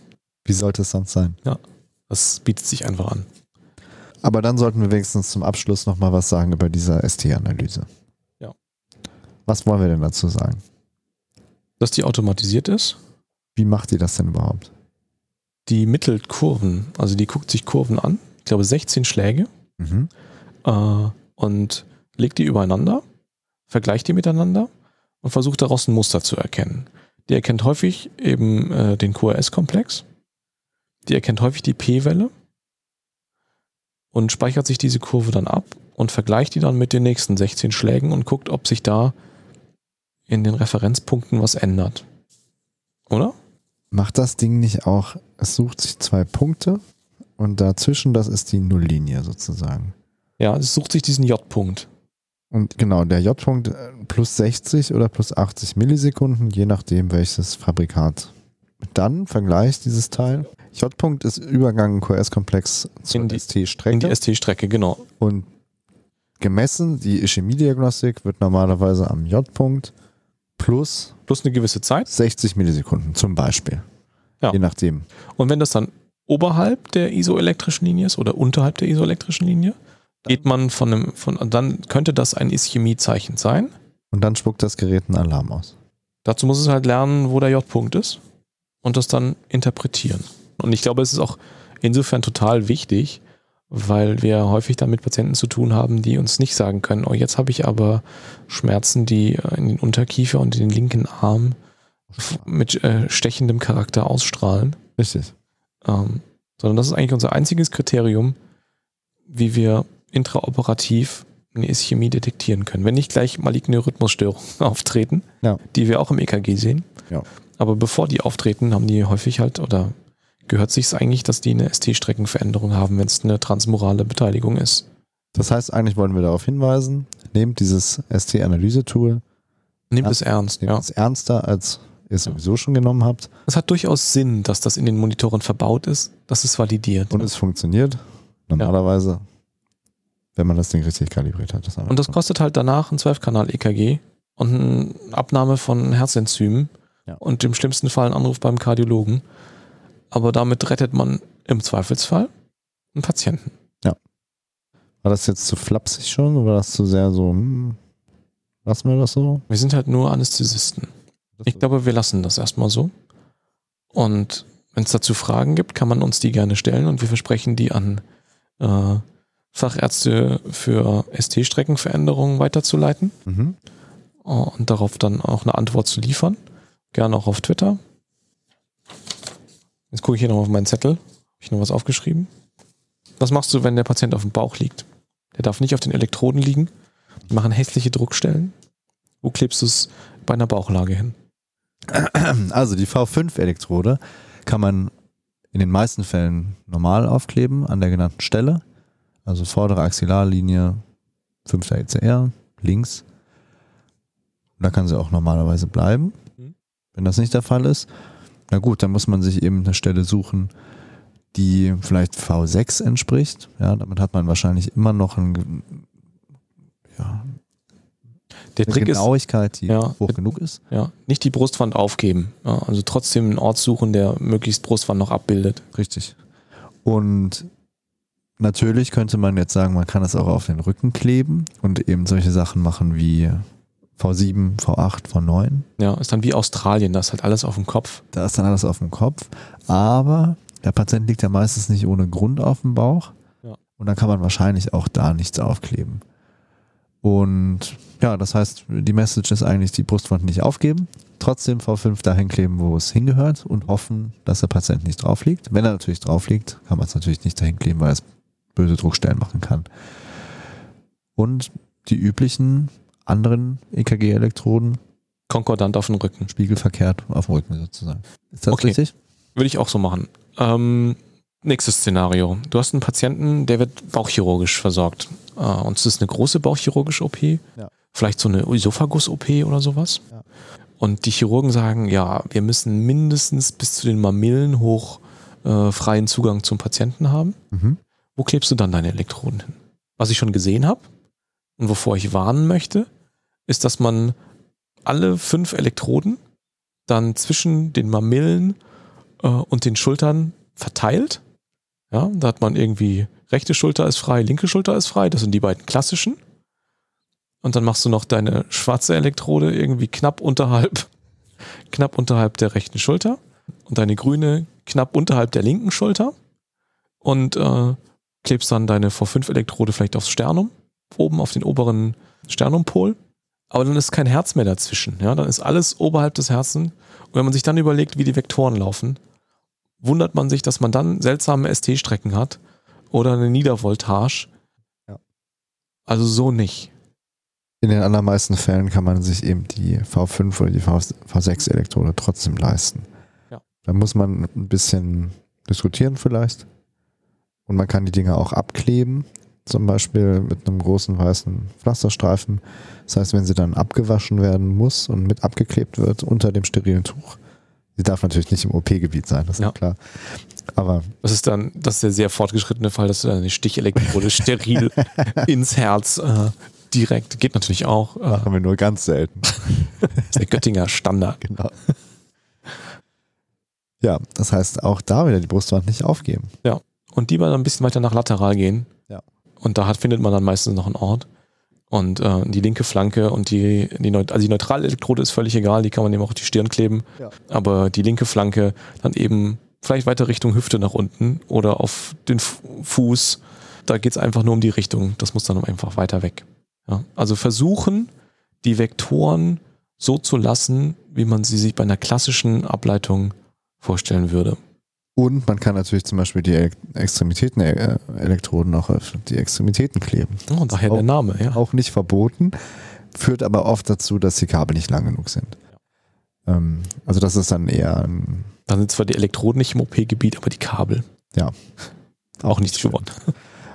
Wie sollte es sonst sein? Ja. Das bietet sich einfach an. Aber dann sollten wir wenigstens zum Abschluss nochmal was sagen über diese ST-Analyse. Ja. Was wollen wir denn dazu sagen? Dass die automatisiert ist. Wie macht die das denn überhaupt? die mittelt Kurven, also die guckt sich Kurven an, ich glaube 16 Schläge mhm. äh, und legt die übereinander, vergleicht die miteinander und versucht daraus ein Muster zu erkennen. Die erkennt häufig eben äh, den QRS-Komplex, die erkennt häufig die P-Welle und speichert sich diese Kurve dann ab und vergleicht die dann mit den nächsten 16 Schlägen und guckt, ob sich da in den Referenzpunkten was ändert. Oder? macht das Ding nicht auch, es sucht sich zwei Punkte und dazwischen, das ist die Nulllinie sozusagen. Ja, es sucht sich diesen J-Punkt. Und genau, der J-Punkt äh, plus 60 oder plus 80 Millisekunden, je nachdem welches Fabrikat. Dann vergleicht dieses Teil. J-Punkt ist Übergang QS-Komplex zur ST-Strecke. In die ST-Strecke, genau. Und gemessen, die Chemiediagnostik wird normalerweise am J-Punkt plus Plus eine gewisse Zeit. 60 Millisekunden zum Beispiel. Ja. Je nachdem. Und wenn das dann oberhalb der isoelektrischen Linie ist oder unterhalb der isoelektrischen Linie, geht man von einem, von, dann könnte das ein Ischämiezeichen sein. Und dann spuckt das Gerät einen Alarm aus. Dazu muss es halt lernen, wo der J-Punkt ist und das dann interpretieren. Und ich glaube, es ist auch insofern total wichtig, weil wir häufig dann mit Patienten zu tun haben, die uns nicht sagen können, oh, jetzt habe ich aber Schmerzen, die äh, in den Unterkiefer und in den linken Arm mit äh, stechendem Charakter ausstrahlen. Richtig. Ähm, sondern das ist eigentlich unser einziges Kriterium, wie wir intraoperativ eine Ischämie detektieren können. Wenn nicht gleich maligne Rhythmusstörungen [laughs] auftreten, Ja. die wir auch im EKG sehen. Ja. Aber bevor die auftreten, haben die häufig halt oder gehört sich es eigentlich, dass die eine ST-Streckenveränderung haben, wenn es eine transmorale Beteiligung ist. Das heißt, eigentlich wollen wir darauf hinweisen, nehmt dieses ST-Analyse-Tool, Nehmt es ernst. nehmt Ja. es ernster, als ihr es sowieso schon genommen habt. Es hat durchaus Sinn, dass das in den Monitoren verbaut ist, dass es validiert. Und es funktioniert. Normalerweise, wenn man das Ding richtig kalibriert hat. Das Und das kostet halt danach ein 12-Kanal-EKG und eine Abnahme von Herzenzymen Ja. und im schlimmsten Fall ein Anruf beim Kardiologen. Aber damit rettet man im Zweifelsfall einen Patienten. War das jetzt zu flapsig schon oder war das zu sehr so, hm, lassen wir das so? Wir sind halt nur Anästhesisten. Ich glaube, wir lassen das erstmal so. Und wenn es dazu Fragen gibt, kann man uns die gerne stellen und wir versprechen, die an äh, Fachärzte für ST-Streckenveränderungen weiterzuleiten Mhm. äh, und darauf dann auch eine Antwort zu liefern. Gerne auch auf Twitter. Jetzt gucke ich hier noch auf meinen Zettel. Habe ich noch was aufgeschrieben? Was machst du, wenn der Patient auf dem Bauch liegt? Der darf nicht auf den Elektroden liegen. Die machen hässliche Druckstellen. Wo klebst du es bei einer Bauchlage hin? Also die V5-Elektrode kann man in den meisten Fällen normal aufkleben an der genannten Stelle. Also vordere Axillarlinie, 5. ECR, links. Da kann sie auch normalerweise bleiben. Mhm. Wenn das nicht der Fall ist, na gut, dann muss man sich eben eine Stelle suchen, die vielleicht V6 entspricht. Ja, damit hat man wahrscheinlich immer noch ein, ja, Der eine Trick ist, Genauigkeit, die Ja. hoch genug ist. ja, nicht die Brustwand aufgeben. Ja, also trotzdem einen Ort suchen, der möglichst Brustwand noch abbildet. Richtig. Und natürlich könnte man jetzt sagen, man kann es auch auf den Rücken kleben und eben solche Sachen machen wie V7, V8, V9. Ja, ist dann wie Australien, das ist halt alles auf dem Kopf. Da ist dann alles auf dem Kopf. Aber der Patient liegt ja meistens nicht ohne Grund auf dem Bauch. Ja. Und dann kann man wahrscheinlich auch da nichts aufkleben. Und ja, das heißt, die Message ist eigentlich, die Brustwand nicht aufgeben, trotzdem V5 dahin kleben, wo es hingehört und hoffen, dass der Patient nicht drauf liegt. Wenn er natürlich drauf liegt, kann man es natürlich nicht dahin kleben, weil es böse Druckstellen machen kann. Und die üblichen anderen EKG-Elektroden Konkordant auf den Rücken. spiegelverkehrt auf dem Rücken sozusagen. Ist das Okay. richtig? Würde ich auch so machen. Ähm, nächstes Szenario. Du hast einen Patienten, der wird bauchchirurgisch versorgt. Äh, und es ist eine große bauchchirurgische OP. Ja. Vielleicht so eine Esophagus-OP oder sowas. Ja. Und die Chirurgen sagen, ja, wir müssen mindestens bis zu den Mamillen hoch äh, freien Zugang zum Patienten haben. Mhm. Wo klebst du dann deine Elektroden hin? Was ich schon gesehen habe und wovor ich warnen möchte, ist, dass man alle fünf Elektroden dann zwischen den Mamillen äh, und den Schultern verteilt. Ja, da hat man irgendwie rechte Schulter ist frei, linke Schulter ist frei. Das sind die beiden klassischen. Und dann machst du noch deine schwarze Elektrode irgendwie knapp unterhalb, [laughs] knapp unterhalb der rechten Schulter und deine grüne knapp unterhalb der linken Schulter und äh, klebst dann deine V5-Elektrode vielleicht aufs Sternum, oben auf den oberen Sternumpol. Aber dann ist kein Herz mehr dazwischen. Ja? Dann ist alles oberhalb des Herzens. Und wenn man sich dann überlegt, wie die Vektoren laufen, wundert man sich, dass man dann seltsame ST-Strecken hat oder eine Niedervoltage. Ja. Also so nicht. In den allermeisten Fällen kann man sich eben die V5 oder die V6-Elektrode trotzdem leisten. Ja. Da muss man ein bisschen diskutieren vielleicht. Und man kann die Dinge auch abkleben, zum Beispiel mit einem großen weißen Pflasterstreifen. Das heißt, wenn sie dann abgewaschen werden muss und mit abgeklebt wird unter dem sterilen Tuch, sie darf natürlich nicht im OP-Gebiet sein, das ist ja. klar. Aber das ist dann, das ist der sehr fortgeschrittene Fall, dass du eine Stichelektrode steril [laughs] ins Herz äh, direkt, geht natürlich auch. Äh, Machen wir nur ganz selten. das ist der Göttinger Standard. Genau. Ja, das heißt auch da wieder die Brustwand nicht aufgeben. Ja. Und die mal ein bisschen weiter nach lateral gehen. Ja. Und da hat, findet man dann meistens noch einen Ort. Und äh, die linke Flanke und die, die, Neut also die neutrale Elektrode ist völlig egal, die kann man eben auch auf die Stirn kleben. Ja. Aber die linke Flanke dann eben vielleicht weiter Richtung Hüfte nach unten oder auf den Fuß. Da geht es einfach nur um die Richtung. Das muss dann einfach weiter weg. Ja. Also versuchen, die Vektoren so zu lassen, wie man sie sich bei einer klassischen Ableitung vorstellen würde. Und man kann natürlich zum Beispiel die Extremitäten-Elektroden äh, auch auf die Extremitäten kleben. Oh, daher auch, der Name, ja. Auch nicht verboten, führt aber oft dazu, dass die Kabel nicht lang genug sind. Ja. Ähm, also das ist dann eher ein Dann sind zwar die Elektroden nicht im OP-Gebiet, aber die Kabel. Ja. Auch nicht geworden.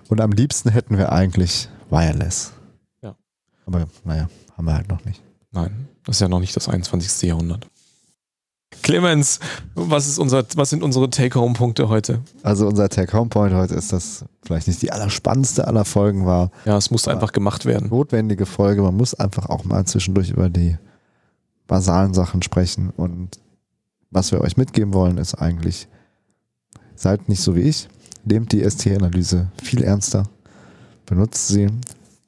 Und am liebsten hätten wir eigentlich Wireless. Ja. Aber naja, haben wir halt noch nicht. Nein, das ist ja noch nicht das 21. Jahrhundert. Clemens, was, ist unser, was sind unsere Take-Home-Punkte heute? Also unser Take-Home-Point heute ist, dass vielleicht nicht die allerspannendste aller Folgen war. Ja, es musste einfach gemacht werden. Notwendige Folge. Man muss einfach auch mal zwischendurch über die basalen Sachen sprechen. Und was wir euch mitgeben wollen, ist eigentlich, seid nicht so wie ich. Nehmt die ST-Analyse viel ernster. Benutzt sie,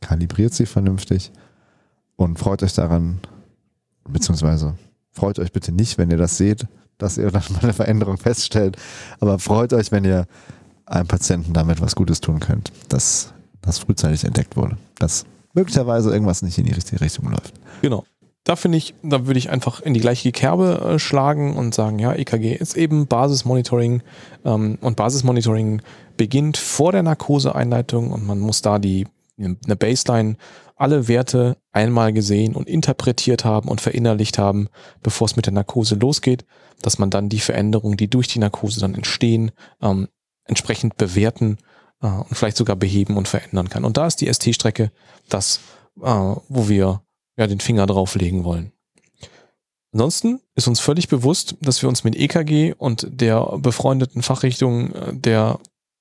kalibriert sie vernünftig und freut euch daran, beziehungsweise freut euch bitte nicht, wenn ihr das seht, dass ihr [laughs] dann mal eine Veränderung feststellt. Aber freut euch, wenn ihr einem Patienten damit was Gutes tun könnt, dass das frühzeitig entdeckt wurde. Dass möglicherweise irgendwas nicht in die richtige Richtung läuft. Genau. Da finde ich, da würde ich einfach in die gleiche Kerbe äh, schlagen und sagen, ja, EKG ist eben Basismonitoring ähm, und Basismonitoring beginnt vor der Narkoseeinleitung und man muss da die eine Baseline alle Werte einmal gesehen und interpretiert haben und verinnerlicht haben, bevor es mit der Narkose losgeht, dass man dann die Veränderungen, die durch die Narkose dann entstehen, ähm, entsprechend bewerten äh, und vielleicht sogar beheben und verändern kann. Und da ist die ST-Strecke das, äh, wo wir ja den Finger drauflegen wollen. Ansonsten ist uns völlig bewusst, dass wir uns mit EKG und der befreundeten Fachrichtung äh, der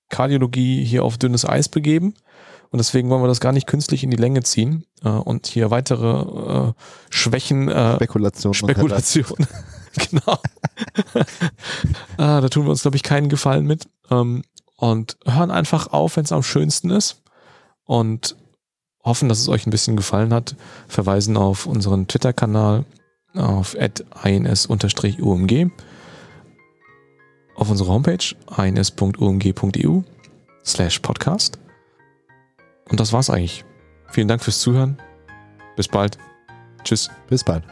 Kardiologie hier auf dünnes Eis begeben. Und deswegen wollen wir das gar nicht künstlich in die Länge ziehen äh, und hier weitere äh, Schwächen. Äh, Spekulation. Spekulation. [laughs] genau. ah, [laughs] da tun wir uns, glaube ich, keinen Gefallen mit. Ähm, und hören einfach auf, wenn es am schönsten ist. Und hoffen, dass es euch ein bisschen gefallen hat. Verweisen auf unseren Twitter-Kanal auf ins-umg auf unsere Homepage ins.umg.eu slash podcast und das war's eigentlich. Vielen Dank fürs Zuhören. Bis bald. Tschüss. Bis bald.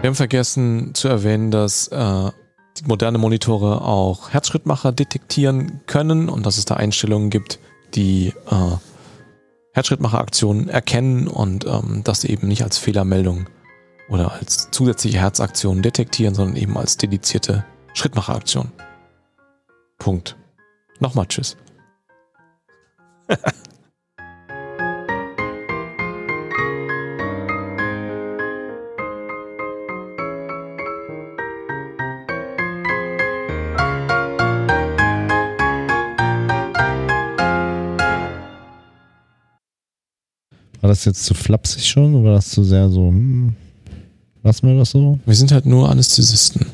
Wir haben vergessen zu erwähnen, dass äh, moderne Monitore auch Herzschrittmacher detektieren können und dass es da Einstellungen gibt, die äh, Herzschrittmacheraktionen erkennen und ähm, das eben nicht als Fehlermeldung oder als zusätzliche Herzaktion detektieren, sondern eben als dedizierte Schrittmacheraktion. Punkt. Nochmal Tschüss. [laughs] das jetzt zu flapsig schon oder war das zu sehr so, hm, lassen wir das so? Wir sind halt nur Anästhesisten.